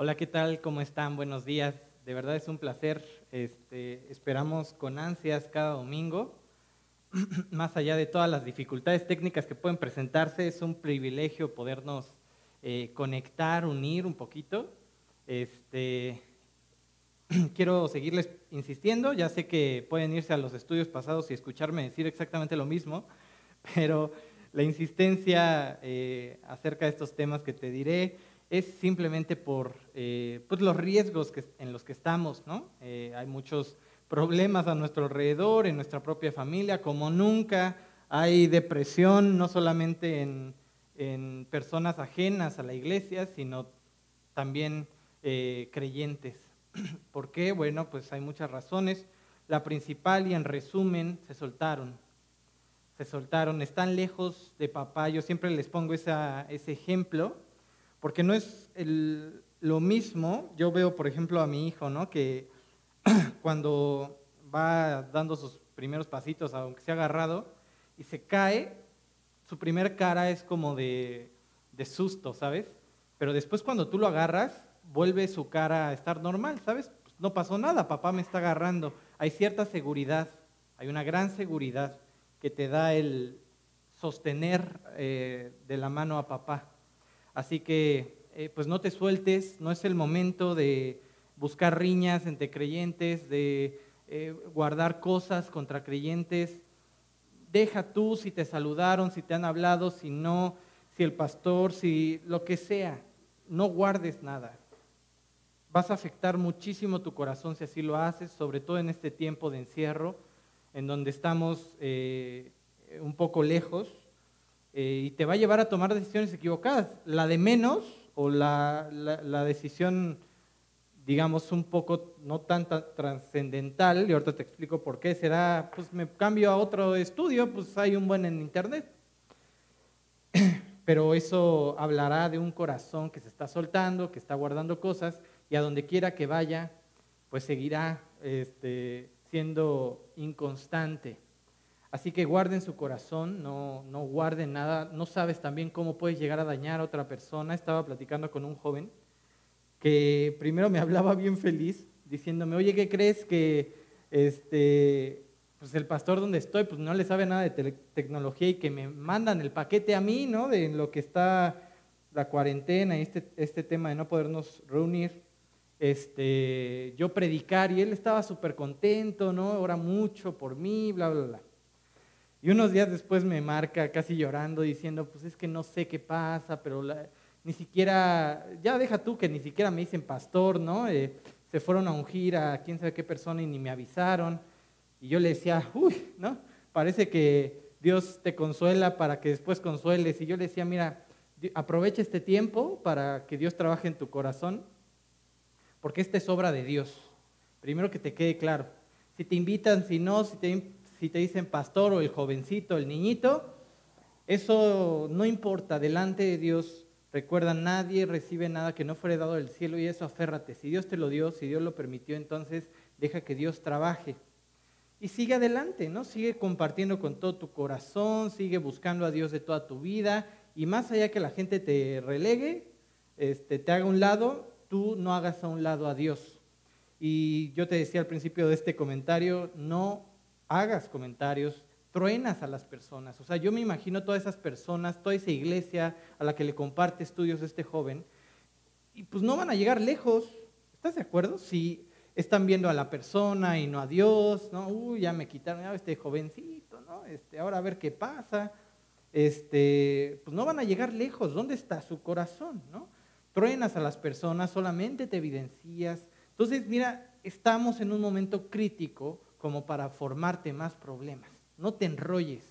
Hola, ¿qué tal? ¿Cómo están? Buenos días. De verdad es un placer. Este, esperamos con ansias cada domingo. Más allá de todas las dificultades técnicas que pueden presentarse, es un privilegio podernos eh, conectar, unir un poquito. Este, quiero seguirles insistiendo. Ya sé que pueden irse a los estudios pasados y escucharme decir exactamente lo mismo, pero la insistencia eh, acerca de estos temas que te diré es simplemente por eh, pues los riesgos que, en los que estamos, ¿no? Eh, hay muchos problemas a nuestro alrededor, en nuestra propia familia, como nunca hay depresión, no solamente en, en personas ajenas a la iglesia, sino también eh, creyentes. ¿Por qué? Bueno, pues hay muchas razones. La principal y en resumen, se soltaron. Se soltaron, están lejos de papá. Yo siempre les pongo esa, ese ejemplo porque no es lo mismo, yo veo, por ejemplo, a mi hijo, ¿no? Que cuando va dando sus primeros pasitos, aunque se ha agarrado, y se cae, su primer cara es como de, de susto, ¿sabes? Pero después cuando tú lo agarras, vuelve su cara a estar normal, ¿sabes? Pues no pasó nada, papá me está agarrando. Hay cierta seguridad, hay una gran seguridad que te da el sostener eh, de la mano a papá. Así que, eh, pues no te sueltes, no es el momento de buscar riñas entre creyentes, de eh, guardar cosas contra creyentes. Deja tú si te saludaron, si te han hablado, si no, si el pastor, si lo que sea, no guardes nada. Vas a afectar muchísimo tu corazón si así lo haces, sobre todo en este tiempo de encierro, en donde estamos eh, un poco lejos eh, y te va a llevar a tomar decisiones equivocadas. La de menos o la, la, decisión, digamos, un poco no tan trascendental, y ahorita te explico por qué, será, pues me cambio a otro estudio, pues hay un buen en internet. Pero eso hablará de un corazón que se está soltando, que está guardando cosas, y a donde quiera que vaya, pues seguirá este, siendo inconstante. Así que guarden su corazón, no, no guarden nada. No sabes también cómo puedes llegar a dañar a otra persona. Estaba platicando con un joven que primero me hablaba bien feliz, diciéndome, oye, ¿qué crees que este, pues el pastor donde estoy pues no le sabe nada de tecnología y que me mandan el paquete a mí, ¿no? De lo que está la cuarentena y este, este tema de no podernos reunir, este, yo predicar y él estaba súper contento, ¿no? Ora mucho por mí, bla, bla, bla. Y unos días después me marca casi llorando diciendo, pues es que no sé qué pasa, pero ni siquiera, ya deja tú que ni siquiera me dicen pastor, ¿no? Eh, se fueron a ungir a quién sabe qué persona y ni me avisaron. Y yo le decía, uy, ¿no? Parece que Dios te consuela para que después consueles. Y yo le decía, mira, aprovecha este tiempo para que Dios trabaje en tu corazón, porque esta es obra de Dios. Primero que te quede claro. Si te invitan, si no, si te si te dicen pastor o el jovencito, el niñito, eso no importa, delante de Dios, recuerda, nadie recibe nada que no fuere dado del cielo y eso aférrate. Si Dios te lo dio, si Dios lo permitió, entonces deja que Dios trabaje. Y sigue adelante, ¿no? Sigue compartiendo con todo tu corazón, sigue buscando a Dios de toda tu vida y más allá que la gente te relegue, este, te haga un lado, tú no hagas a un lado a Dios. Y yo te decía al principio de este comentario, no hagas comentarios, truenas a las personas. O sea, yo me imagino todas esas personas, toda esa iglesia a la que le comparte estudios este joven, y pues no van a llegar lejos. ¿Estás de acuerdo? Si están viendo a la persona y no a Dios, ¿no? Uy, ya me quitaron este jovencito, ¿no? Este, ahora a ver qué pasa. Este, pues no van a llegar lejos. ¿Dónde está su corazón, no? Truenas a las personas, solamente te evidencias. Entonces, mira, estamos en un momento crítico como para formarte más problemas. No te enrolles,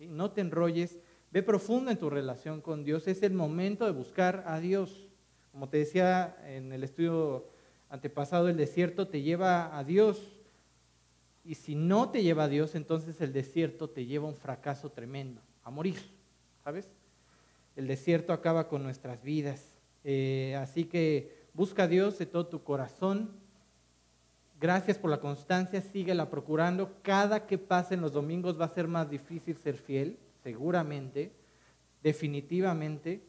no te enrolles, ve profundo en tu relación con Dios. Es el momento de buscar a Dios. Como te decía en el estudio antepasado, el desierto te lleva a Dios. Y si no te lleva a Dios, entonces el desierto te lleva a un fracaso tremendo, a morir, ¿sabes? El desierto acaba con nuestras vidas. Eh, así que busca a Dios de todo tu corazón, Gracias por la constancia, síguela procurando. Cada que pasen los domingos va a ser más difícil ser fiel, seguramente, definitivamente.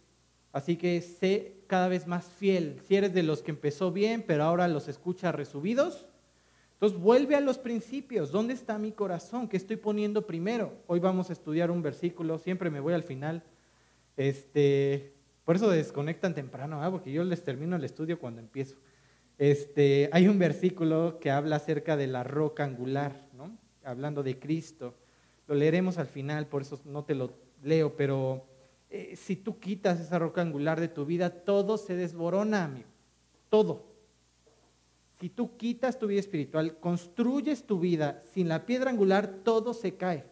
Así que sé cada vez más fiel. Si eres de los que empezó bien, pero ahora los escucha resubidos, entonces vuelve a los principios. ¿Dónde está mi corazón? ¿Qué estoy poniendo primero? Hoy vamos a estudiar un versículo, siempre me voy al final. Este, por eso desconectan temprano, ¿ah? porque yo les termino el estudio cuando empiezo. Este, hay un versículo que habla acerca de la roca angular, ¿no? hablando de Cristo. Lo leeremos al final, por eso no te lo leo, pero eh, si tú quitas esa roca angular de tu vida, todo se desborona, amigo. Todo. Si tú quitas tu vida espiritual, construyes tu vida sin la piedra angular, todo se cae.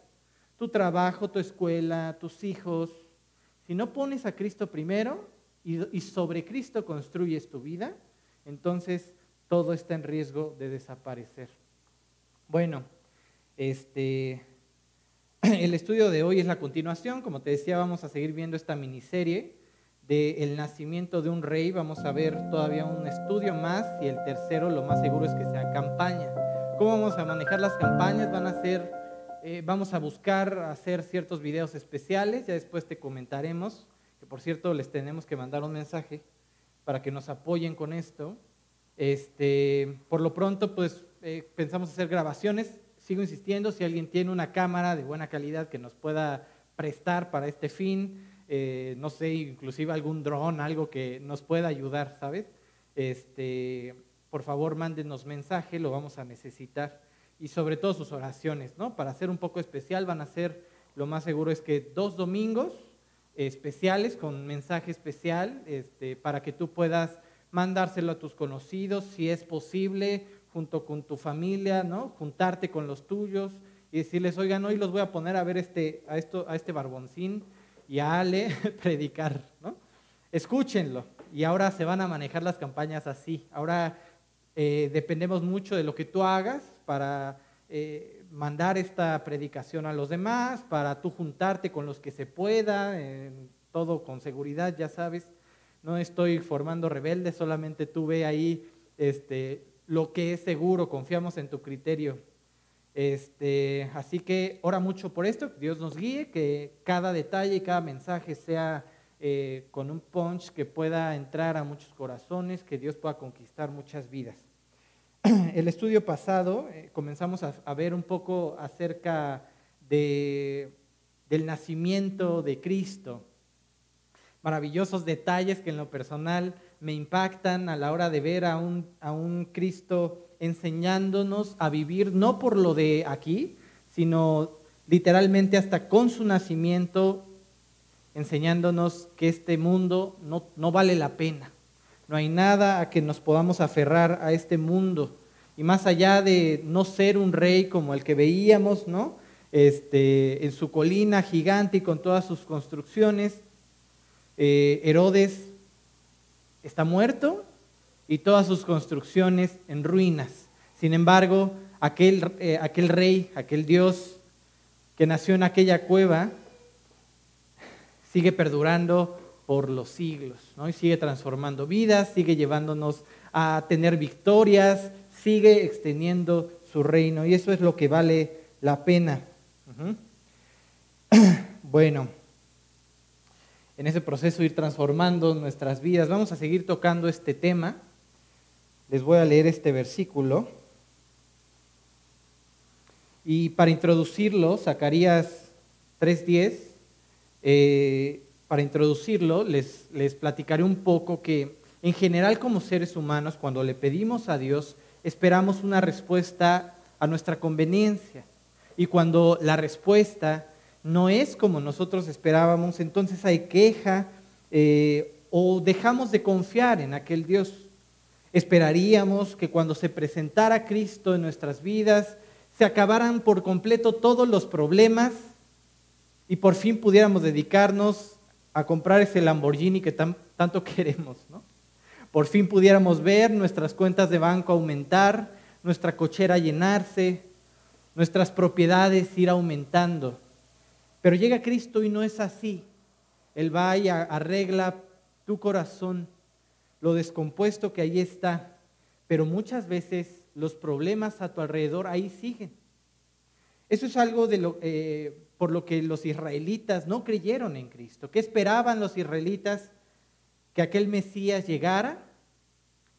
Tu trabajo, tu escuela, tus hijos. Si no pones a Cristo primero y sobre Cristo construyes tu vida, entonces todo está en riesgo de desaparecer. Bueno, este, el estudio de hoy es la continuación, como te decía, vamos a seguir viendo esta miniserie del el nacimiento de un rey, vamos a ver todavía un estudio más y el tercero lo más seguro es que sea campaña. ¿Cómo vamos a manejar las campañas? Van a ser, eh, vamos a buscar hacer ciertos videos especiales, ya después te comentaremos, que por cierto les tenemos que mandar un mensaje para que nos apoyen con esto. Este, por lo pronto, pues eh, pensamos hacer grabaciones. Sigo insistiendo, si alguien tiene una cámara de buena calidad que nos pueda prestar para este fin, eh, no sé, inclusive algún dron, algo que nos pueda ayudar, ¿sabes? Este, por favor, mándenos mensaje, lo vamos a necesitar. Y sobre todo sus oraciones, ¿no? Para ser un poco especial, van a ser, lo más seguro es que dos domingos, especiales, con mensaje especial, este, para que tú puedas mandárselo a tus conocidos, si es posible, junto con tu familia, ¿no? Juntarte con los tuyos y decirles, oigan, hoy los voy a poner a ver este, a, esto, a este barboncín y a Ale predicar, ¿no? Escúchenlo. Y ahora se van a manejar las campañas así. Ahora eh, dependemos mucho de lo que tú hagas para eh, mandar esta predicación a los demás, para tú juntarte con los que se pueda, todo con seguridad, ya sabes. No estoy formando rebeldes, solamente tú ve ahí este, lo que es seguro, confiamos en tu criterio. Este, así que ora mucho por esto, que Dios nos guíe, que cada detalle y cada mensaje sea eh, con un punch que pueda entrar a muchos corazones, que Dios pueda conquistar muchas vidas. el estudio pasado eh, comenzamos a, ver un poco acerca de, del nacimiento de Cristo. Maravillosos detalles que en lo personal me impactan a la hora de ver a un, a un Cristo enseñándonos a vivir no por lo de aquí, sino literalmente hasta con su nacimiento, enseñándonos que este mundo no, no vale la pena no hay nada a que nos podamos aferrar a este mundo. Y más allá de no ser un rey como el que veíamos, ¿no? Este, en su colina gigante y con todas sus construcciones, eh, Herodes está muerto y todas sus construcciones en ruinas. Sin embargo, aquel, eh, aquel rey, aquel Dios que nació en aquella cueva, sigue perdurando por los siglos, ¿no? Y sigue transformando vidas, sigue llevándonos a tener victorias, sigue extendiendo su reino y eso es lo que vale la pena. Bueno, en ese proceso ir transformando nuestras vidas, vamos a seguir tocando este tema. Les voy a leer este versículo. Y para introducirlo, Zacarías 3.10, eh, para introducirlo, les, les platicaré un poco que en general como seres humanos, cuando le pedimos a Dios, esperamos una respuesta a nuestra conveniencia. Y cuando la respuesta no es como nosotros esperábamos, entonces hay queja eh, o dejamos de confiar en aquel Dios. Esperaríamos que cuando se presentara Cristo en nuestras vidas, se acabaran por completo todos los problemas y por fin pudiéramos dedicarnos a comprar ese Lamborghini que tanto queremos, ¿no? Por fin pudiéramos ver nuestras cuentas de banco aumentar, nuestra cochera llenarse, nuestras propiedades ir aumentando. Pero llega Cristo y no es así. Él va y arregla tu corazón, lo descompuesto que ahí está, pero muchas veces los problemas a tu alrededor ahí siguen. Eso es algo de lo, eh, por lo que los israelitas no creyeron en Cristo. ¿Qué esperaban los israelitas? que aquel Mesías llegara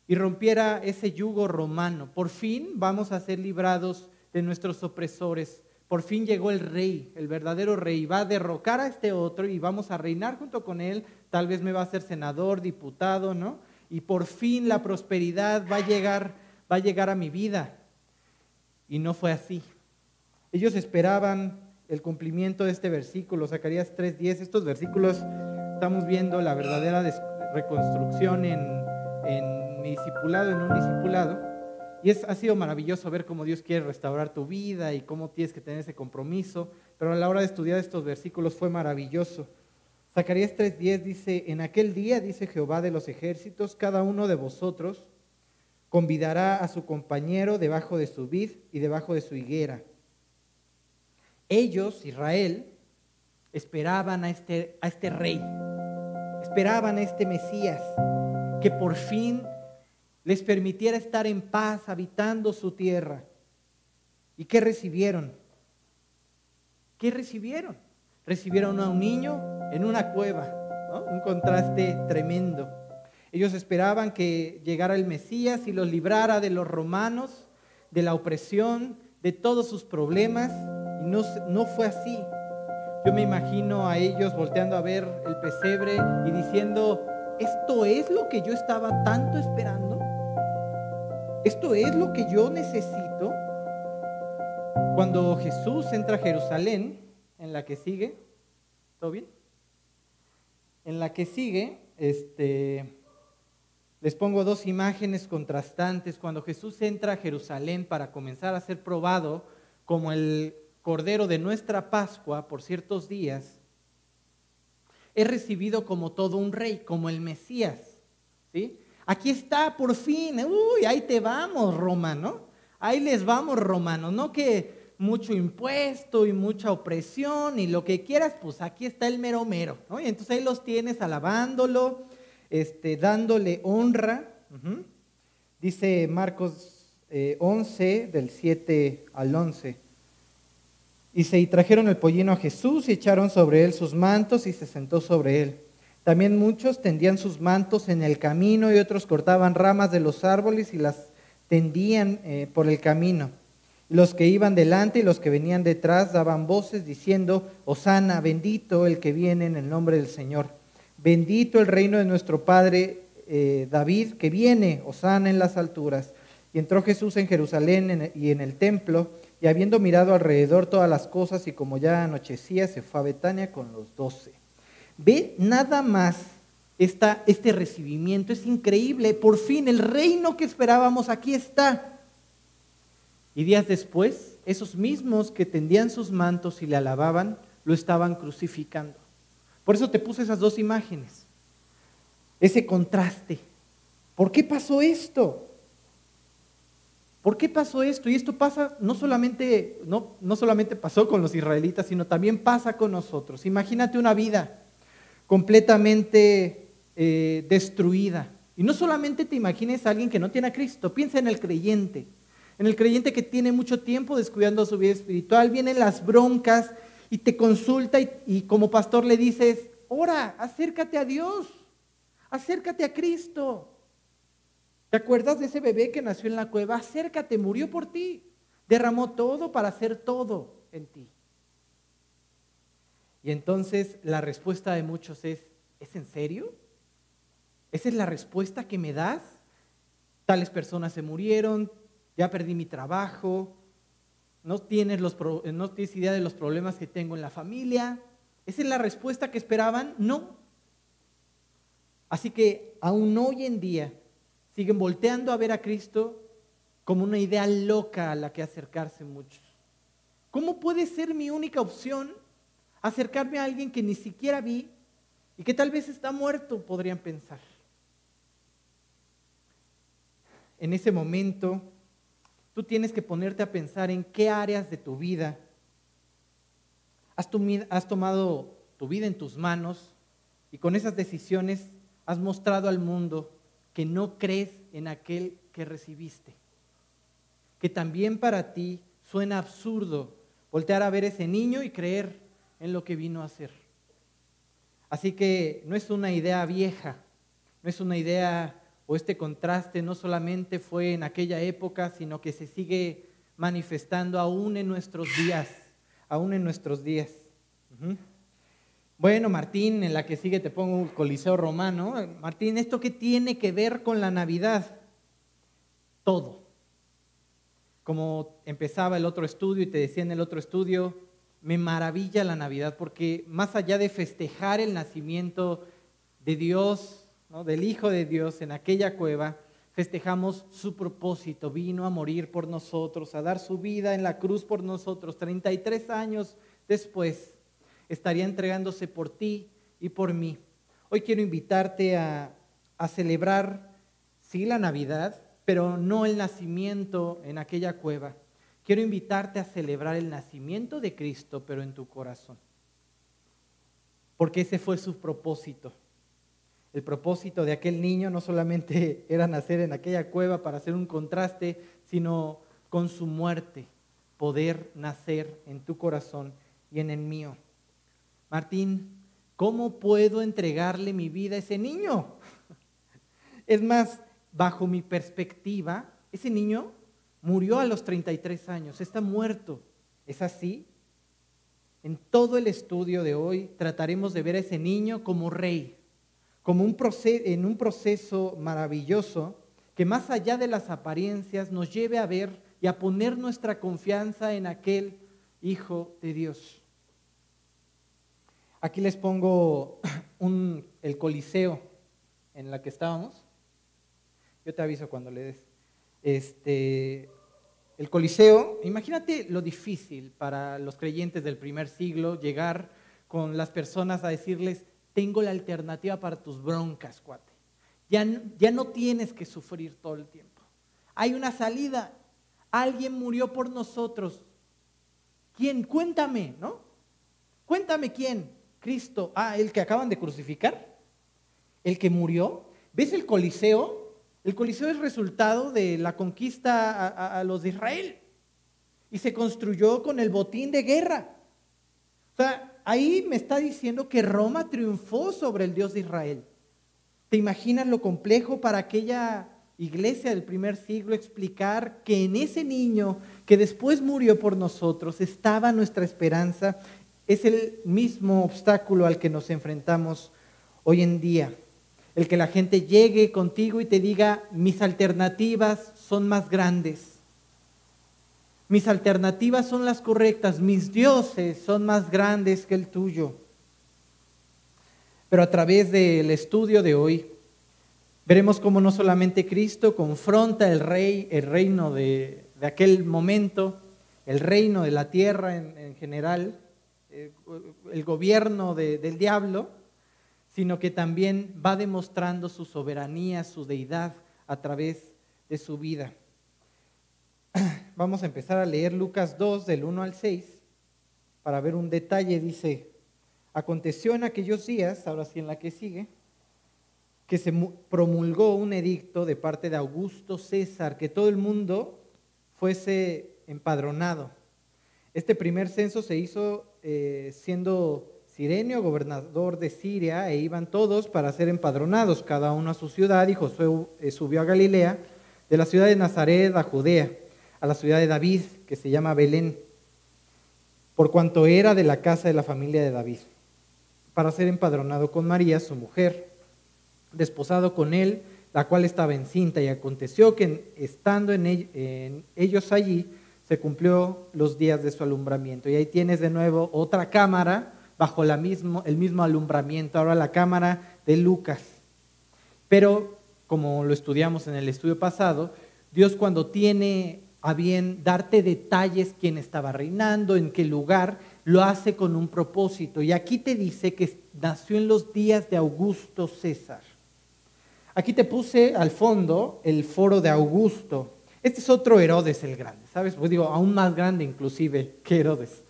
y rompiera ese yugo romano. Por fin vamos a ser librados de nuestros opresores. Por fin llegó el rey, el verdadero rey. Va a derrocar a este otro y vamos a reinar junto con él. Tal vez me va a ser senador, diputado, ¿no? Y por fin la prosperidad va a llegar, va a llegar a mi vida. Y no fue así. Ellos esperaban el cumplimiento de este versículo, Zacarías 3:10. Estos versículos estamos viendo la verdadera reconstrucción en, discipulado, en un discipulado. Y es, ha sido maravilloso ver cómo Dios quiere restaurar tu vida y cómo tienes que tener ese compromiso. Pero a la hora de estudiar estos versículos fue maravilloso. Zacarías 3:10 dice, en aquel día, dice Jehová de los ejércitos, cada uno de vosotros convidará a su compañero debajo de su vid y debajo de su higuera. Ellos, Israel, esperaban a este, a este rey, esperaban a este Mesías, que por fin les permitiera estar en paz habitando su tierra. ¿Y qué recibieron? ¿Qué recibieron? Recibieron a un niño en una cueva, un contraste tremendo. Ellos esperaban que llegara el Mesías y los librara de los romanos, de la opresión, de todos sus problemas, no, no fue así. Yo me imagino a ellos volteando a ver el pesebre y diciendo, ¿esto es lo que yo estaba tanto esperando? ¿Esto es lo que yo necesito? Cuando Jesús entra a Jerusalén, en la que sigue, ¿todo bien? En la que sigue, este, les pongo dos imágenes contrastantes. Cuando Jesús entra a Jerusalén para comenzar a ser probado como el Cordero de nuestra Pascua por ciertos días, es recibido como todo un rey, como el Mesías. ¿sí? Aquí está, por fin. Uy, ahí te vamos, romano. Ahí les vamos, romano. No que mucho impuesto y mucha opresión y lo que quieras, pues aquí está el mero mero. Y entonces ahí los tienes alabándolo, este, dándole honra. Dice Marcos 11, eh, del 7 al 11. Dice, y trajeron el pollino a Jesús y echaron sobre él sus mantos y se sentó sobre él. También muchos tendían sus mantos en el camino y otros cortaban ramas de los árboles y las tendían eh, por el camino. Los que iban delante y los que venían detrás daban voces diciendo, Osana, bendito el que viene en el nombre del Señor. Bendito el reino de nuestro Padre eh, David que viene, Osana en las alturas. Y entró Jesús en Jerusalén y en el templo y habiendo mirado alrededor todas las cosas y como ya anochecía, se fue a Betania con los doce. Ve nada más este recibimiento, es increíble. Por fin el reino que esperábamos aquí está. Y días después, esos mismos que tendían sus mantos y le alababan, lo estaban crucificando. Por eso te puse esas dos imágenes, ese contraste. ¿Por qué pasó esto? ¿Por qué pasó esto? Y esto pasa, no solamente, no, no solamente pasó con los israelitas, sino también pasa con nosotros. Imagínate una vida completamente eh, destruida. Y no solamente te imagines a alguien que no tiene a Cristo, piensa en el creyente, en el creyente que tiene mucho tiempo descuidando su vida espiritual, vienen las broncas y te consulta y, y como pastor le dices, ora, acércate a Dios, acércate a Cristo. ¿Te acuerdas de ese bebé que nació en la cueva? Acércate, murió por ti. Derramó todo para hacer todo en ti. Y entonces la respuesta de muchos es, ¿es en serio? ¿Esa es la respuesta que me das? Tales personas se murieron, ya perdí mi trabajo, no tienes, tienes idea de los problemas que tengo en la familia. ¿Esa es la respuesta que esperaban? No. Así que aún hoy en día siguen volteando a ver a Cristo como una idea loca a la que acercarse muchos. ¿Cómo puede ser mi única opción acercarme a alguien que ni siquiera vi y que tal vez está muerto, podrían pensar? En ese momento, tú tienes que ponerte a pensar en qué áreas de tu vida has, tomado tu vida en tus manos y con esas decisiones has mostrado al mundo que no crees en aquel que recibiste. Que también para ti suena absurdo voltear a ver ese niño y creer en lo que vino a hacer. Así que no es una idea vieja, no es una idea o este contraste no solamente fue en aquella época, sino que se sigue manifestando aún en nuestros días, aún en nuestros días. Bueno, Martín, en la que sigue te pongo un Coliseo Romano. Martín, ¿esto qué tiene que ver con la Navidad? Todo. Como empezaba el otro estudio y te decía en el otro estudio, me maravilla la Navidad porque más allá de festejar el nacimiento de Dios, del Hijo de Dios en aquella cueva, festejamos su propósito. Vino a morir por nosotros, a dar su vida en la cruz por nosotros. 33 años después estaría entregándose por ti y por mí. Hoy quiero invitarte a, celebrar, sí, la Navidad, pero no el nacimiento en aquella cueva. Quiero invitarte a celebrar el nacimiento de Cristo, pero en tu corazón. Porque ese fue su propósito. El propósito de aquel niño no solamente era nacer en aquella cueva para hacer un contraste, sino con su muerte poder nacer en tu corazón y en el mío. Martín, ¿cómo puedo entregarle mi vida a ese niño? Es más, bajo mi perspectiva, ese niño murió a los 33 años, está muerto. ¿Es así? En todo el estudio de hoy trataremos de ver a ese niño como rey, como un en un proceso maravilloso que más allá de las apariencias nos lleve a ver y a poner nuestra confianza en aquel Hijo de Dios. Aquí les pongo el coliseo en la que estábamos. Yo te aviso cuando le des. Este, el coliseo, imagínate lo difícil para los creyentes del primer siglo llegar con las personas a decirles, tengo la alternativa para tus broncas, cuate. Ya, ya no tienes que sufrir todo el tiempo. Hay una salida. Alguien murió por nosotros. ¿Quién? Cuéntame, ¿no? Cuéntame quién. Cristo. Ah, el que acaban de crucificar. El que murió. ¿Ves el Coliseo? El Coliseo es resultado de la conquista a, los de Israel y se construyó con el botín de guerra. O sea, ahí me está diciendo que Roma triunfó sobre el Dios de Israel. ¿Te imaginas lo complejo para aquella iglesia del primer siglo explicar que en ese niño que después murió por nosotros estaba nuestra esperanza? Es el mismo obstáculo al que nos enfrentamos hoy en día. El que la gente llegue contigo y te diga, mis alternativas son más grandes, mis alternativas son las correctas, mis dioses son más grandes que el tuyo. Pero a través del estudio de hoy, veremos cómo no solamente Cristo confronta el rey, el reino de, aquel momento, el reino de la tierra en, general, el gobierno del diablo, sino que también va demostrando su soberanía, su deidad a través de su vida. Vamos a empezar a leer Lucas 2 del 1 al 6 para ver un detalle. Dice, aconteció en aquellos días, ahora sí en la que sigue, que se promulgó un edicto de parte de Augusto César, que todo el mundo fuese empadronado. Este primer censo se hizo eh, siendo Sirenio, gobernador de Siria, e iban todos para ser empadronados, cada uno a su ciudad, y Josué eh, subió a Galilea, de la ciudad de Nazaret a Judea, a la ciudad de David, que se llama Belén, por cuanto era de la casa de la familia de David, para ser empadronado con María, su mujer, desposado con él, la cual estaba encinta, y aconteció que estando en ellos allí, cumplió los días de su alumbramiento. Y ahí tienes de nuevo otra cámara bajo el mismo alumbramiento, ahora la cámara de Lucas. Pero, como lo estudiamos en el estudio pasado, Dios cuando tiene a bien darte detalles quién estaba reinando, en qué lugar, lo hace con un propósito. Y aquí te dice que nació en los días de Augusto César. Aquí te puse al fondo el foro de Augusto. Este es otro Herodes el Grande, ¿sabes? Pues digo, aún más grande inclusive que Herodes.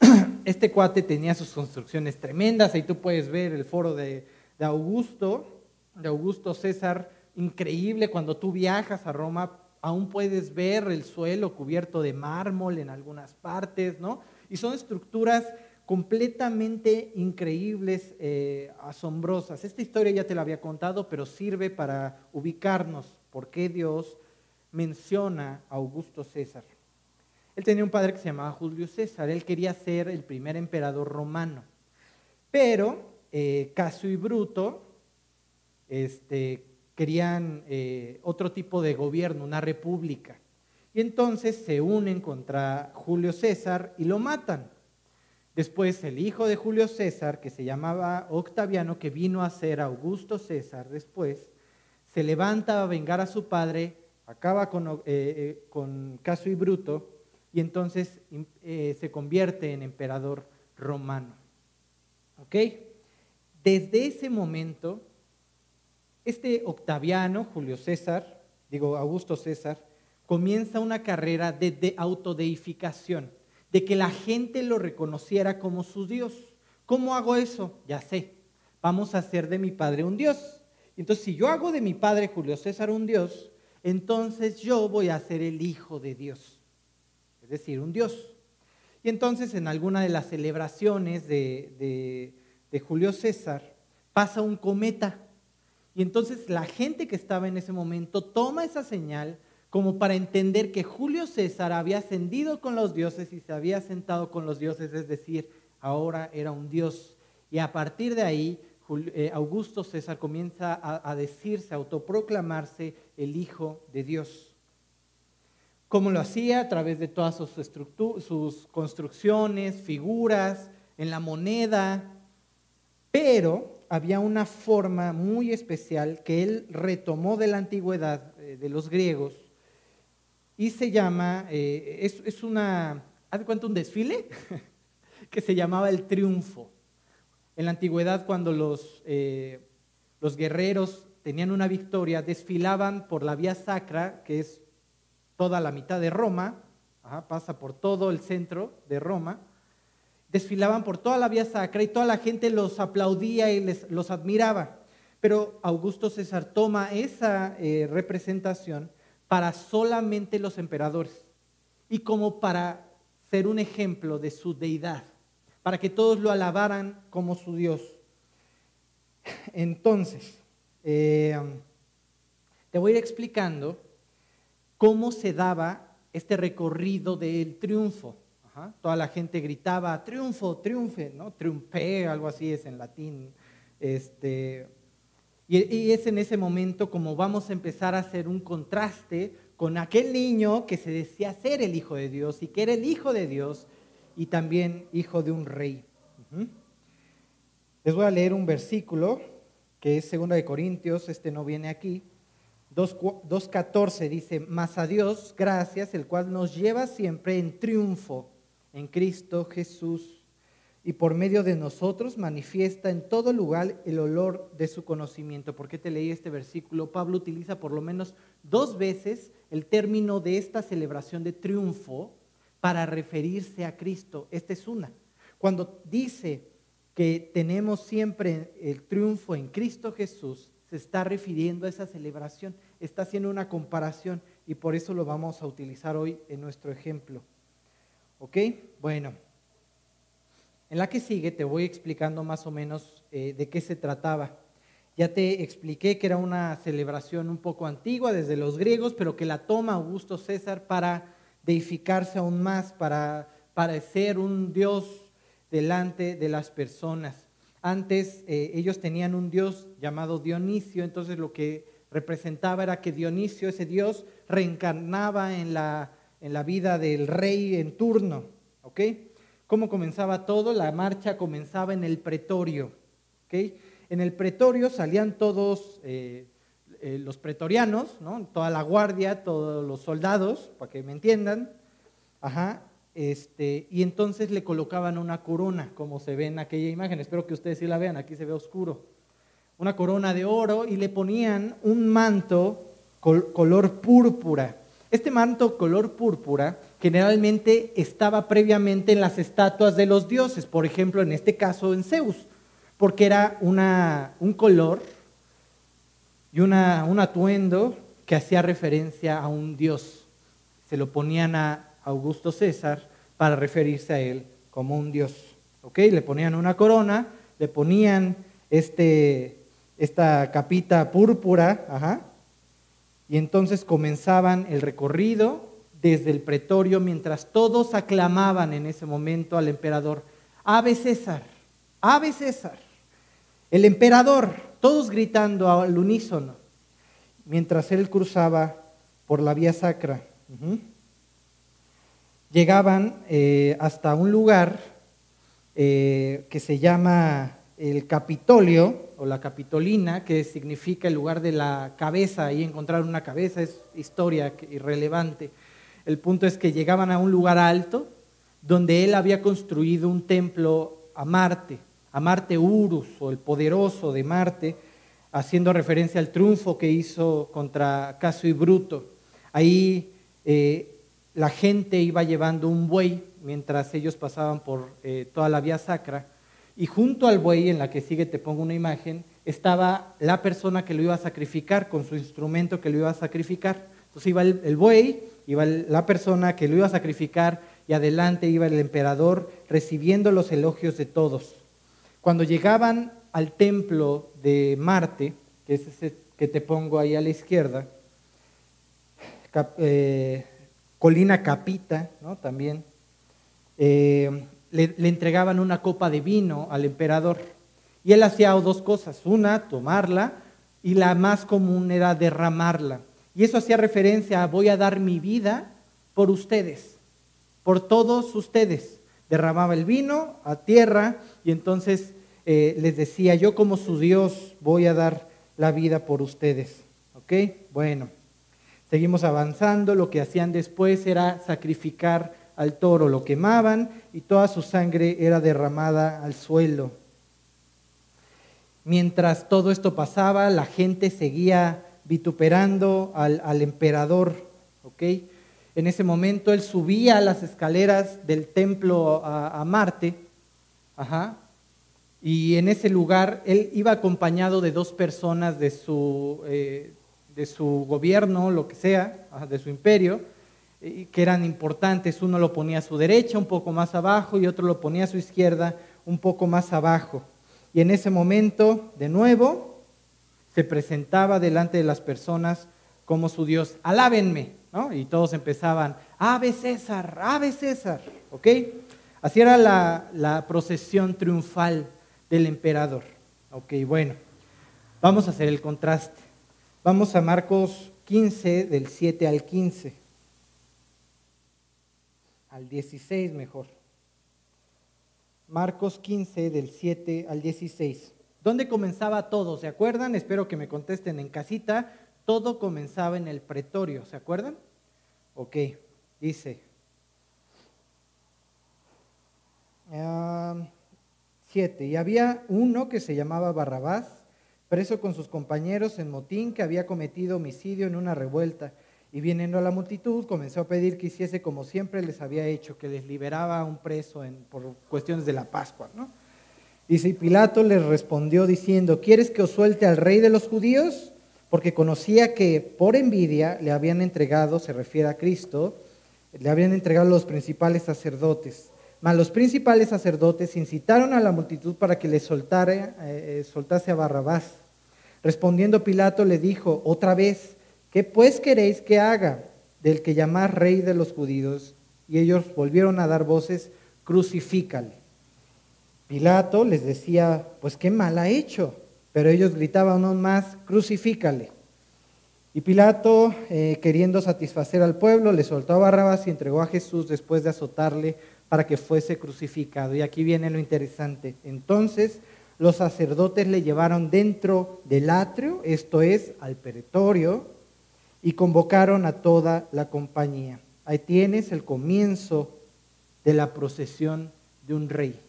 este cuate tenía sus construcciones tremendas, ahí tú puedes ver el foro de, Augusto, de Augusto César, increíble, cuando tú viajas a Roma, aún puedes ver el suelo cubierto de mármol en algunas partes, ¿no? Y son estructuras completamente increíbles, eh, asombrosas. Esta historia ya te la había contado, pero sirve para ubicarnos por qué Dios menciona a Augusto César. Él tenía un padre que se llamaba Julio César, él quería ser el primer emperador romano, pero eh, Casio y Bruto este, querían eh, otro tipo de gobierno, una república. Y entonces se unen contra Julio César y lo matan. Después el hijo de Julio César, que se llamaba Octaviano, que vino a ser Augusto César después, se levanta a vengar a su padre, acaba con, eh, eh, con Caso y Bruto, y entonces eh, se convierte en emperador romano. ¿Ok? Desde ese momento, este Octaviano, Julio César, digo Augusto César, comienza una carrera de, de autodeificación de que la gente lo reconociera como su Dios. ¿Cómo hago eso? Ya sé, vamos a hacer de mi padre un Dios. Entonces, si yo hago de mi padre Julio César un Dios, entonces yo voy a ser el hijo de Dios, es decir, un Dios. Y entonces en alguna de las celebraciones de, de Julio César pasa un cometa. Y entonces la gente que estaba en ese momento toma esa señal como para entender que Julio César había ascendido con los dioses y se había sentado con los dioses, es decir, ahora era un dios. Y a partir de ahí, Augusto César comienza a, decirse, a autoproclamarse el Hijo de Dios. Como lo hacía a través de todas sus, sus construcciones, figuras, en la moneda, pero había una forma muy especial que él retomó de la antigüedad eh, de los griegos y se llama, eh, es, una, ¿haz de cuenta un desfile? que se llamaba el triunfo. En la antigüedad, cuando los, eh, los guerreros tenían una victoria, desfilaban por la vía sacra, que es toda la mitad de Roma, pasa por todo el centro de Roma, desfilaban por toda la vía sacra y toda la gente los aplaudía y les, los admiraba. Pero Augusto César toma esa eh, representación para solamente los emperadores y como para ser un ejemplo de su deidad, para que todos lo alabaran como su Dios. Entonces, eh, te voy a ir explicando cómo se daba este recorrido del triunfo. Toda la gente gritaba, triunfo, triunfe, ¿no? Triunfe, algo así es en latín. Este, y, es en ese momento como vamos a empezar a hacer un contraste con aquel niño que se decía ser el hijo de Dios y que era el hijo de Dios y también hijo de un rey. Les voy a leer un versículo que es 2 de Corintios, este no viene aquí. 2.14 dice, mas a Dios gracias, el cual nos lleva siempre en triunfo en Cristo Jesús y por medio de nosotros manifiesta en todo lugar el olor de su conocimiento. ¿Por qué te leí este versículo? Pablo utiliza por lo menos dos veces el término de esta celebración de triunfo para referirse a Cristo. Esta es una. Cuando dice que tenemos siempre el triunfo en Cristo Jesús, se está refiriendo a esa celebración, está haciendo una comparación y por eso lo vamos a utilizar hoy en nuestro ejemplo. ¿Ok? Bueno. En la que sigue te voy explicando más o menos eh, de qué se trataba. Ya te expliqué que era una celebración un poco antigua desde los griegos, pero que la toma Augusto César para deificarse aún más, para parecer un dios delante de las personas. Antes eh, ellos tenían un dios llamado Dionisio, entonces lo que representaba era que Dionisio, ese dios, reencarnaba en la, en la vida del rey en turno. ¿ok?, ¿Cómo comenzaba todo? La marcha comenzaba en el pretorio. En el pretorio salían todos eh, eh, los pretorianos, toda la guardia, todos los soldados, para que me entiendan. Ajá, este, y entonces le colocaban una corona, como se ve en aquella imagen. Espero que ustedes sí la vean, aquí se ve oscuro. Una corona de oro y le ponían un manto color púrpura. Este manto color púrpura generalmente estaba previamente en las estatuas de los dioses, por ejemplo, en este caso en Zeus, porque era una, un color y un atuendo que hacía referencia a un dios. Se lo ponían a Augusto César para referirse a él como un dios. Le ponían una corona, le ponían este, esta capita púrpura, ajá, y entonces comenzaban el recorrido desde el pretorio mientras todos aclamaban en ese momento al emperador, Ave César, Ave César. El emperador, todos gritando al unísono, mientras él cruzaba por la vía sacra. Llegaban eh, hasta un lugar eh, que se llama el Capitolio o la Capitolina, que significa el lugar de la cabeza, ahí encontrar una cabeza es historia irrelevante. El punto es que llegaban a un lugar alto donde él había construido un templo a Marte, a Marte Urus o el poderoso de Marte, haciendo referencia al triunfo que hizo contra Caso y Bruto. Ahí eh, la gente iba llevando un buey mientras ellos pasaban por eh, toda la vía sacra y junto al buey, en la que sigue te pongo una imagen, estaba la persona que lo iba a sacrificar con su instrumento que lo iba a sacrificar. Entonces iba el, buey, iba la persona que lo iba a sacrificar y adelante iba el emperador recibiendo los elogios de todos. Cuando llegaban al templo de Marte, que es ese que te pongo ahí a la izquierda, eh, Colina Capita, ¿no? también, eh, le, entregaban una copa de vino al emperador. Y él hacía dos cosas. Una, tomarla, y la más común era derramarla. Y eso hacía referencia a voy a dar mi vida por ustedes, por todos ustedes. Derramaba el vino a tierra y entonces eh, les decía, yo como su Dios voy a dar la vida por ustedes. ¿Ok? Bueno, seguimos avanzando. Lo que hacían después era sacrificar al toro, lo quemaban y toda su sangre era derramada al suelo. Mientras todo esto pasaba, la gente seguía vituperando al, emperador. En ese momento él subía las escaleras del templo a, Marte, y en ese lugar él iba acompañado de dos personas de su, eh, de su gobierno, lo que sea, de su imperio, que eran importantes. Uno lo ponía a su derecha, un poco más abajo, y otro lo ponía a su izquierda, un poco más abajo. Y en ese momento, de nuevo, se presentaba delante de las personas como su Dios, alábenme, ¿no? Y todos empezaban, ave César, ave César. Así era la, la procesión triunfal del emperador. Ok, bueno, vamos a hacer el contraste. Vamos a Marcos 15, del 7 al 15 al 16 mejor. Marcos 15 del 7 al 16. ¿Dónde comenzaba todo? ¿Se acuerdan? Espero que me contesten en casita. Todo comenzaba en el pretorio, ¿se acuerdan? Ok, dice. 7. y había uno que se llamaba Barrabás, preso con sus compañeros en motín, que había cometido homicidio en una revuelta y viniendo a la multitud, comenzó a pedir que hiciese como siempre les había hecho, que les liberaba a un preso por cuestiones de la Pascua. ¿no? Y Pilato les respondió diciendo, ¿quieres que os suelte al rey de los judíos? Porque conocía que por envidia le habían entregado, se refiere a Cristo, le habían entregado los principales sacerdotes. Mas los principales sacerdotes incitaron a la multitud para que le soltara, eh, eh, soltase a Barrabás. Respondiendo Pilato le dijo, otra vez, ¿Qué pues queréis que haga del que llamás rey de los judíos? Y ellos volvieron a dar voces, crucifícale. Pilato les decía, pues qué mal ha hecho. Pero ellos gritaban aún más, crucifícale. Y Pilato, eh, queriendo satisfacer al pueblo, le soltó a Barrabás y entregó a Jesús después de azotarle para que fuese crucificado. Y aquí viene lo interesante. Entonces los sacerdotes le llevaron dentro del atrio, esto es, al peretorio, y convocaron a toda la compañía. Ahí tienes el comienzo de la procesión de un rey.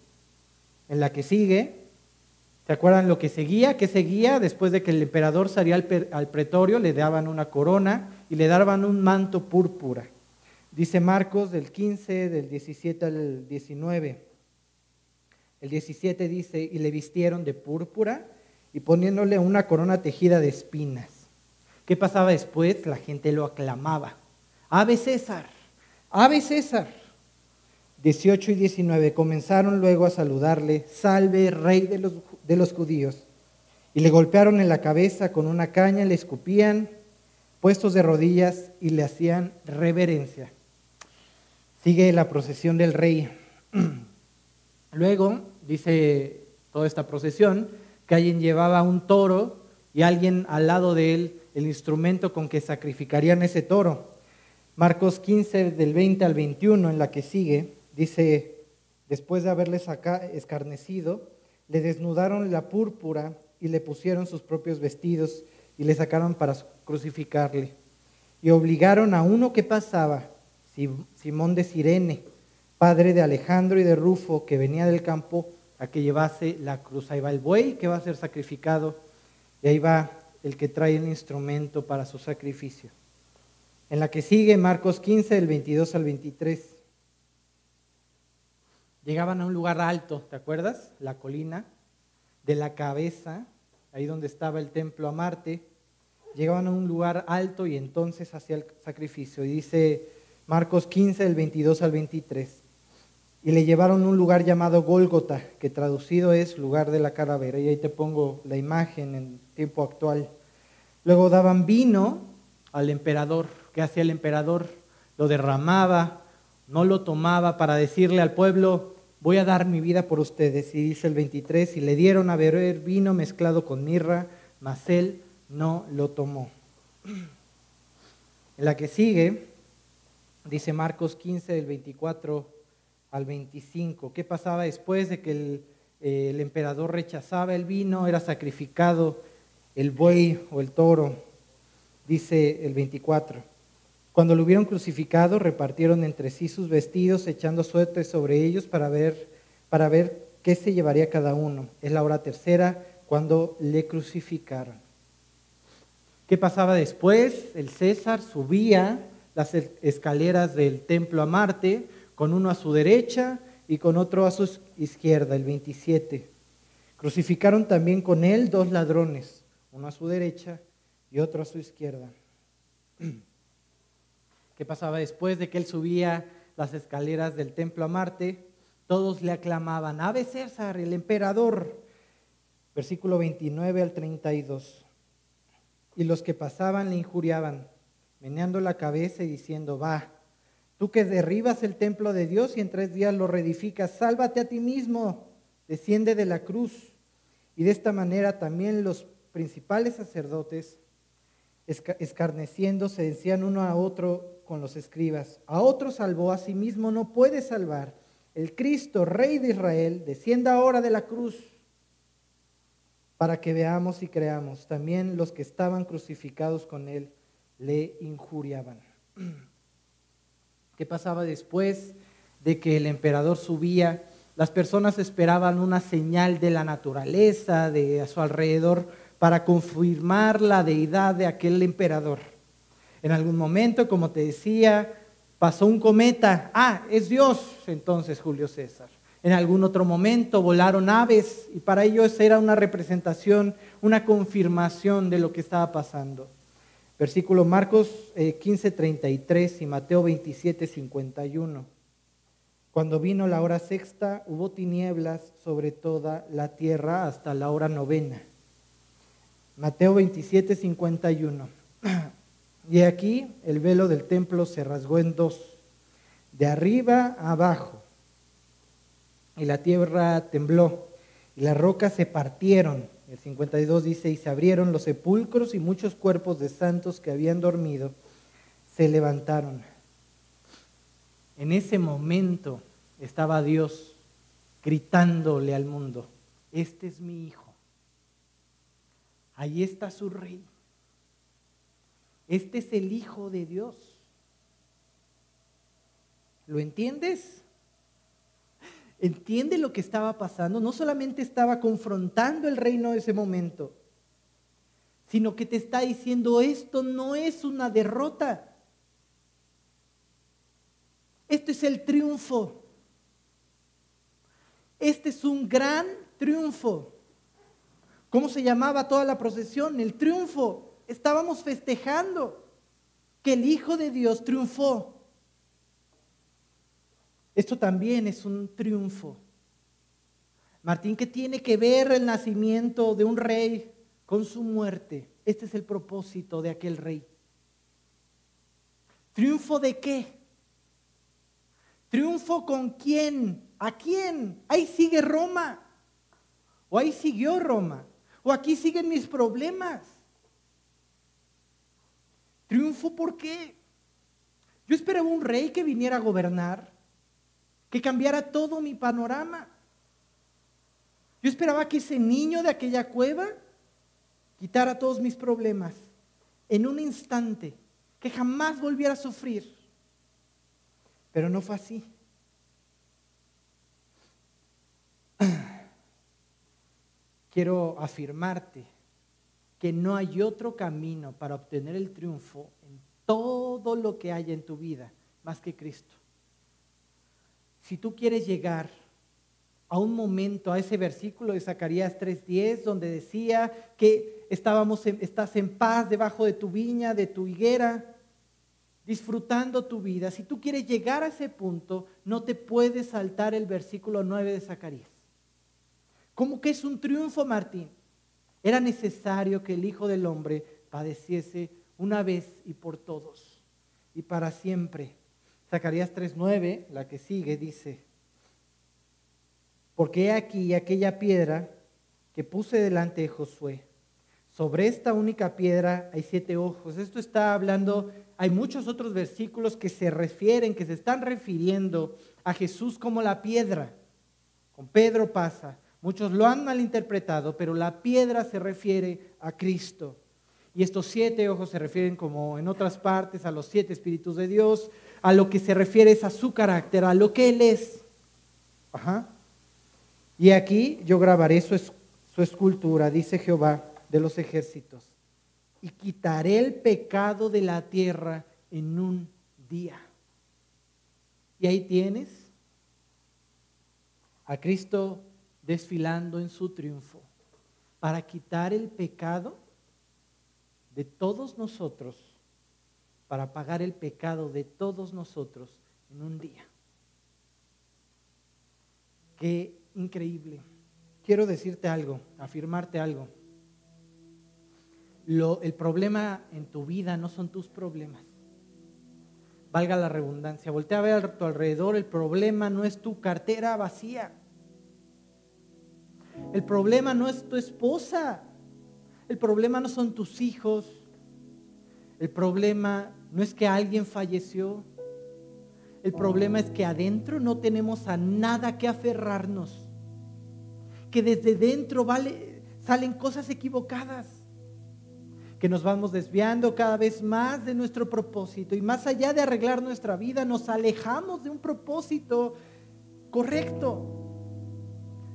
En la que sigue, ¿se acuerdan lo que seguía? ¿Qué seguía? Después de que el emperador salía al, pretorio, le daban una corona y le daban un manto púrpura. Dice Marcos del 15, del 17 al 19. El 17 dice, y le vistieron de púrpura y poniéndole una corona tejida de espinas. ¿Qué pasaba después? La gente lo aclamaba. Ave César, Ave César. 18 y 19, comenzaron luego a saludarle, salve, rey de los, de los judíos. Y le golpearon en la cabeza con una caña, le escupían, puestos de rodillas, y le hacían reverencia. Sigue la procesión del rey. Luego, dice toda esta procesión, que alguien llevaba un toro y alguien al lado de él el instrumento con que sacrificarían ese toro. Marcos 15 del 20 al 21 en la que sigue, dice, después de haberle escarnecido, le desnudaron la púrpura y le pusieron sus propios vestidos y le sacaron para crucificarle. Y obligaron a uno que pasaba, Simón de Sirene, padre de Alejandro y de Rufo, que venía del campo, a que llevase la cruz. Ahí va el buey que va a ser sacrificado y ahí va el que trae el instrumento para su sacrificio. En la que sigue Marcos 15, del 22 al 23. Llegaban a un lugar alto, ¿te acuerdas? La colina de la cabeza, ahí donde estaba el templo a Marte. Llegaban a un lugar alto y entonces hacía el sacrificio. Y dice Marcos 15, del 22 al 23 y le llevaron a un lugar llamado Gólgota, que traducido es lugar de la calavera. Y ahí te pongo la imagen en tiempo actual. Luego daban vino al emperador. ¿Qué hacía el emperador? Lo derramaba, no lo tomaba para decirle al pueblo, voy a dar mi vida por ustedes. Y dice el 23, y le dieron a beber vino mezclado con mirra, mas él no lo tomó. En la que sigue, dice Marcos 15, del 24 al 25. ¿Qué pasaba después de que el, emperador rechazaba el vino? Era sacrificado el buey o el toro, dice el 24. Cuando lo hubieron crucificado, repartieron entre sí sus vestidos, echando suerte sobre ellos para ver, para ver qué se llevaría cada uno. Es la hora tercera cuando le crucificaron. ¿Qué pasaba después? El César subía las escaleras del templo a Marte, con uno a su derecha y con otro a su izquierda, el 27. Crucificaron también con él dos ladrones, uno a su derecha y otro a su izquierda. ¿Qué pasaba después de que él subía las escaleras del templo a Marte? Todos le aclamaban, Ave César, el emperador. Versículo 29 al 32. Y los que pasaban le injuriaban, meneando la cabeza y diciendo, va Tú que derribas el templo de Dios y en tres días lo reedificas, sálvate a ti mismo, desciende de la cruz. Y de esta manera también los principales sacerdotes, escarneciendo, se decían uno a otro con los escribas, a otro salvó, a sí mismo no puede salvar. El Cristo, Rey de Israel, descienda ahora de la cruz para que veamos y creamos. También los que estaban crucificados con él le injuriaban. ¿Qué pasaba después de que el emperador subía? Las personas esperaban una señal de la naturaleza, de a su alrededor, para confirmar la deidad de aquel emperador. En algún momento, como te decía, pasó un cometa. Ah, es Dios entonces Julio César. En algún otro momento volaron aves y para ellos era una representación, una confirmación de lo que estaba pasando. Versículo Marcos 15, eh, 33 y Mateo 27, 51. Cuando vino la hora sexta, hubo tinieblas sobre toda la tierra hasta la hora novena. Mateo 27, 51. Y aquí el velo del templo se rasgó en dos, de arriba a abajo. Y la tierra tembló, y las rocas se partieron el 52 dice, y se abrieron los sepulcros y muchos cuerpos de santos que habían dormido se levantaron. En ese momento estaba Dios gritándole al mundo, este es mi hijo, ahí está su rey, este es el hijo de Dios. ¿Lo entiendes? Entiende lo que estaba pasando, no solamente estaba confrontando el reino de ese momento, sino que te está diciendo esto no es una derrota. Esto es el triunfo. Este es un gran triunfo. ¿Cómo se llamaba toda la procesión? El triunfo. Estábamos festejando que el Hijo de Dios triunfó. Esto también es un triunfo. Martín, ¿qué tiene que ver el nacimiento de un rey con su muerte? Este es el propósito de aquel rey. ¿Triunfo de qué? ¿Triunfo con quién? ¿A quién? Ahí sigue Roma. O ahí siguió Roma. O aquí siguen mis problemas. ¿Triunfo por qué? Yo esperaba un rey que viniera a gobernar, que cambiara todo mi panorama. Yo esperaba que ese niño de aquella cueva quitara todos mis problemas en un instante, que jamás volviera a sufrir. Pero no fue así. Quiero afirmarte que no hay otro camino para obtener el triunfo en todo lo que haya en tu vida más que Cristo. Si tú quieres llegar a un momento, a ese versículo de Zacarías 3:10, donde decía que estábamos estás en paz debajo de tu viña, de tu higuera, disfrutando tu vida. Si tú quieres llegar a ese punto, no te puedes saltar el versículo 9 de Zacarías. ¿Cómo que es un triunfo, Martín? Era necesario que el Hijo del Hombre padeciese una vez y por todos y para siempre. Zacarías 3:9, la que sigue, dice, porque he aquí aquella piedra que puse delante de Josué. Sobre esta única piedra hay siete ojos. Esto está hablando hay muchos otros versículos que se refieren, que se están refiriendo a Jesús como la piedra. Con Pedro pasa. Muchos lo han malinterpretado, pero la piedra se refiere a Cristo. Y estos siete ojos se refieren, como en otras partes, a los siete espíritus de Dios. A lo que se refiere es a su carácter, a lo que Él es. Ajá. Y aquí yo grabaré su, su escultura, dice Jehová de los ejércitos y quitaré el pecado de la tierra en un día. Y ahí tienes a Cristo desfilando en su triunfo para quitar el pecado de todos nosotros, para pagar el pecado de todos nosotros en un día. Qué increíble. Quiero decirte algo, afirmarte algo el problema en tu vida no son tus problemas. Valga la redundancia. Voltea a ver a tu alrededor. El problema no es tu cartera vacía. El problema no es tu esposa. El problema no son tus hijos. El problema no es que alguien falleció. El problema es que adentro no tenemos a nada que aferrarnos. Que desde dentro salen cosas equivocadas que nos vamos desviando cada vez más de nuestro propósito y más allá de arreglar nuestra vida, nos alejamos de un propósito correcto.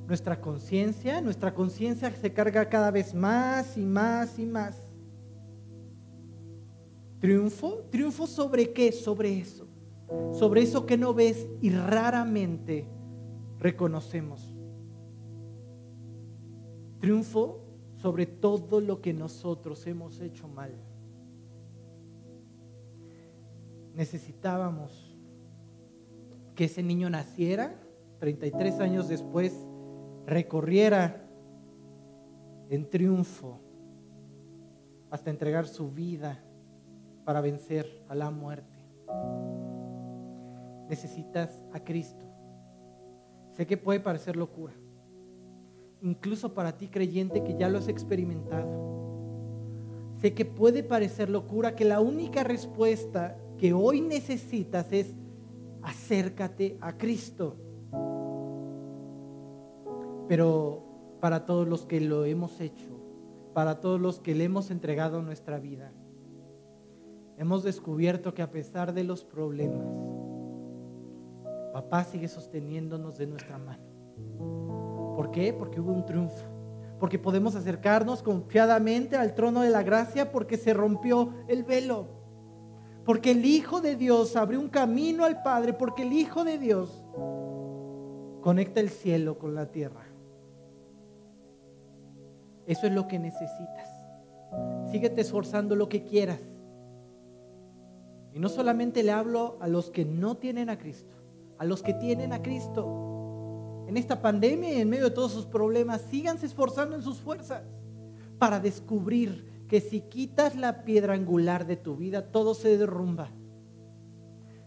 Nuestra conciencia, nuestra conciencia se carga cada vez más y más y más. ¿Triunfo? ¿Triunfo sobre qué? Sobre eso. Sobre eso que no ves y raramente reconocemos. Triunfo sobre todo lo que nosotros hemos hecho mal. Necesitábamos que ese niño naciera, 33 años después, recorriera en triunfo hasta entregar su vida para vencer a la muerte. Necesitas a Cristo. Sé que puede parecer locura incluso para ti creyente que ya lo has experimentado. Sé que puede parecer locura que la única respuesta que hoy necesitas es acércate a Cristo. Pero para todos los que lo hemos hecho, para todos los que le hemos entregado nuestra vida, hemos descubierto que a pesar de los problemas, papá sigue sosteniéndonos de nuestra mano. ¿Por qué? Porque hubo un triunfo. Porque podemos acercarnos confiadamente al trono de la gracia porque se rompió el velo. Porque el Hijo de Dios abrió un camino al Padre. Porque el Hijo de Dios conecta el cielo con la tierra. Eso es lo que necesitas. Síguete esforzando lo que quieras. Y no solamente le hablo a los que no tienen a Cristo, a los que tienen a Cristo. En esta pandemia y en medio de todos sus problemas, síganse esforzando en sus fuerzas para descubrir que si quitas la piedra angular de tu vida, todo se derrumba.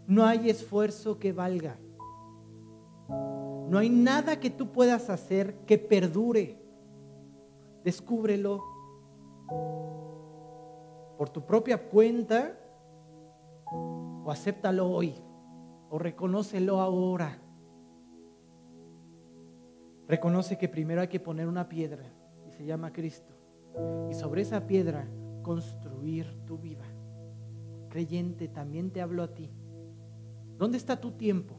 No hay esfuerzo que valga. No hay nada que tú puedas hacer que perdure. Descúbrelo por tu propia cuenta o acéptalo hoy o reconócelo ahora. Reconoce que primero hay que poner una piedra y se llama Cristo. Y sobre esa piedra construir tu vida. Creyente, también te hablo a ti. ¿Dónde está tu tiempo?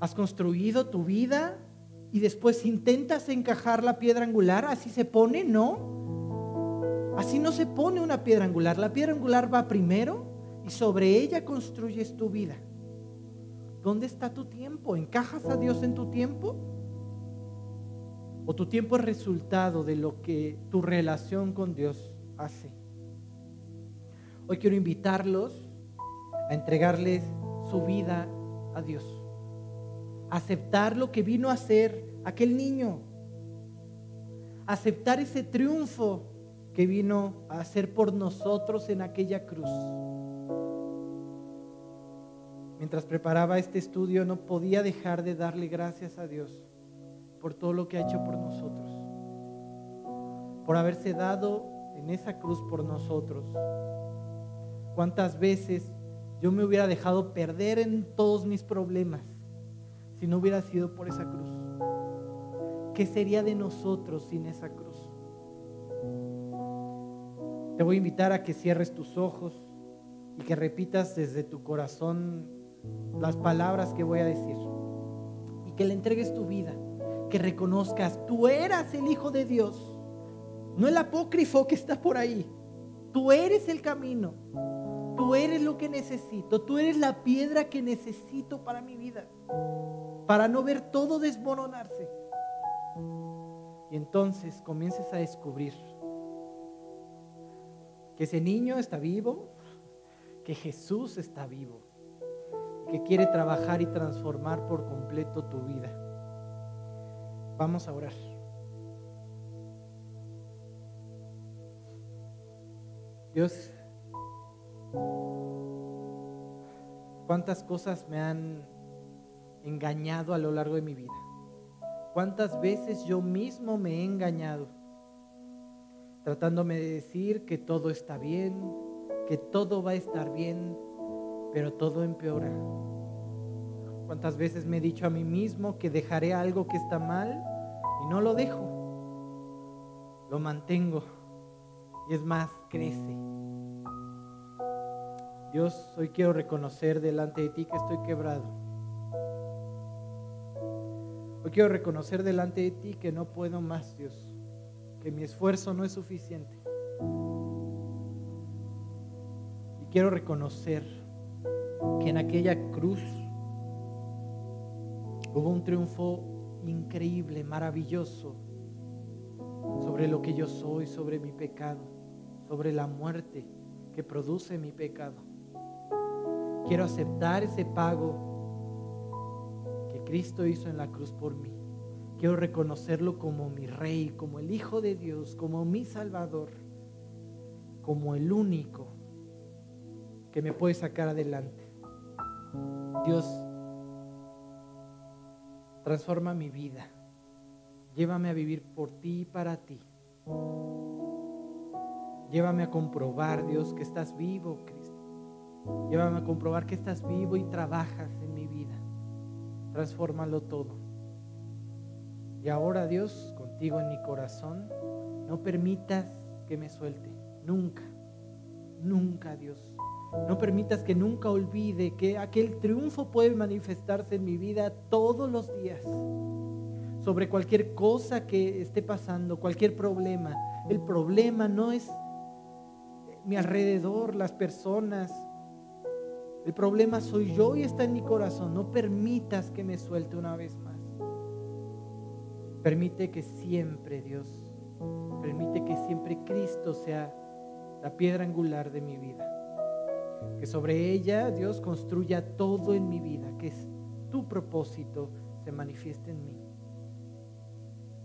¿Has construido tu vida y después intentas encajar la piedra angular? ¿Así se pone? No. Así no se pone una piedra angular. La piedra angular va primero y sobre ella construyes tu vida. ¿Dónde está tu tiempo? ¿Encajas a Dios en tu tiempo? ¿O tu tiempo es resultado de lo que tu relación con Dios hace? Hoy quiero invitarlos a entregarles su vida a Dios. Aceptar lo que vino a hacer aquel niño. Aceptar ese triunfo que vino a hacer por nosotros en aquella cruz. Mientras preparaba este estudio no podía dejar de darle gracias a Dios por todo lo que ha hecho por nosotros, por haberse dado en esa cruz por nosotros. ¿Cuántas veces yo me hubiera dejado perder en todos mis problemas si no hubiera sido por esa cruz? ¿Qué sería de nosotros sin esa cruz? Te voy a invitar a que cierres tus ojos y que repitas desde tu corazón las palabras que voy a decir. Y que le entregues tu vida. Que reconozcas, tú eras el Hijo de Dios. No el apócrifo que está por ahí. Tú eres el camino. Tú eres lo que necesito. Tú eres la piedra que necesito para mi vida. Para no ver todo desmoronarse. Y entonces comiences a descubrir que ese niño está vivo, que Jesús está vivo que quiere trabajar y transformar por completo tu vida. Vamos a orar. Dios, cuántas cosas me han engañado a lo largo de mi vida. Cuántas veces yo mismo me he engañado, tratándome de decir que todo está bien, que todo va a estar bien, pero todo empeora. ¿Cuántas veces me he dicho a mí mismo que dejaré algo que está mal y no lo dejo? Lo mantengo y es más, crece. Dios, hoy quiero reconocer delante de ti que estoy quebrado. Hoy quiero reconocer delante de ti que no puedo más, Dios, que mi esfuerzo no es suficiente. Y quiero reconocer que en aquella cruz hubo un triunfo increíble, maravilloso, sobre lo que yo soy, sobre mi pecado, sobre la muerte que produce mi pecado. Quiero aceptar ese pago Cristo hizo en la cruz por mí. Quiero reconocerlo como mi rey, como el Hijo de Dios, como mi Salvador, como el único que me puede sacar adelante. Dios, transforma mi vida. Llévame a vivir por ti y para ti. Llévame a comprobar, Dios, que estás vivo, Cristo. Llévame a comprobar que estás vivo y trabajas en mi vida. Transfórmalo todo. Y ahora, Dios, contigo en mi corazón, no permitas que me suelte. Nunca, nunca, Dios. No permitas que nunca olvide que aquel triunfo puede manifestarse en mi vida todos los días. Sobre cualquier cosa que esté pasando, cualquier problema. El problema no es mi alrededor, las personas. El problema soy yo y está en mi corazón. No permitas que me suelte una vez más. Permite que siempre, Dios, permite que siempre Cristo sea la piedra angular de mi vida que sobre ella Dios construya todo en mi vida, que tu propósito se manifieste en mí.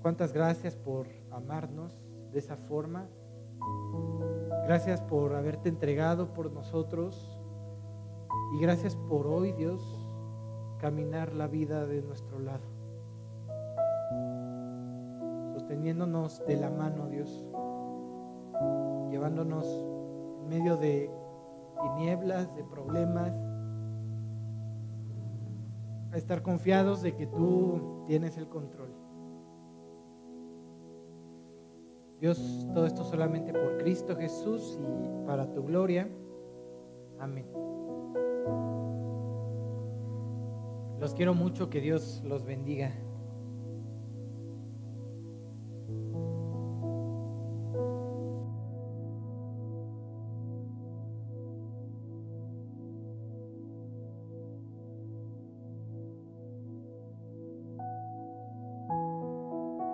Cuántas gracias por amarnos de esa forma. Gracias por haberte entregado por nosotros. Y gracias por hoy, Dios, caminar la vida de nuestro lado. Sosteniéndonos de la mano, Dios. Llevándonos en medio de tinieblas, de problemas. A estar confiados de que tú tienes el control. Dios, todo esto solamente por Cristo Jesús y para tu gloria. Amén. Los quiero mucho, que Dios los bendiga.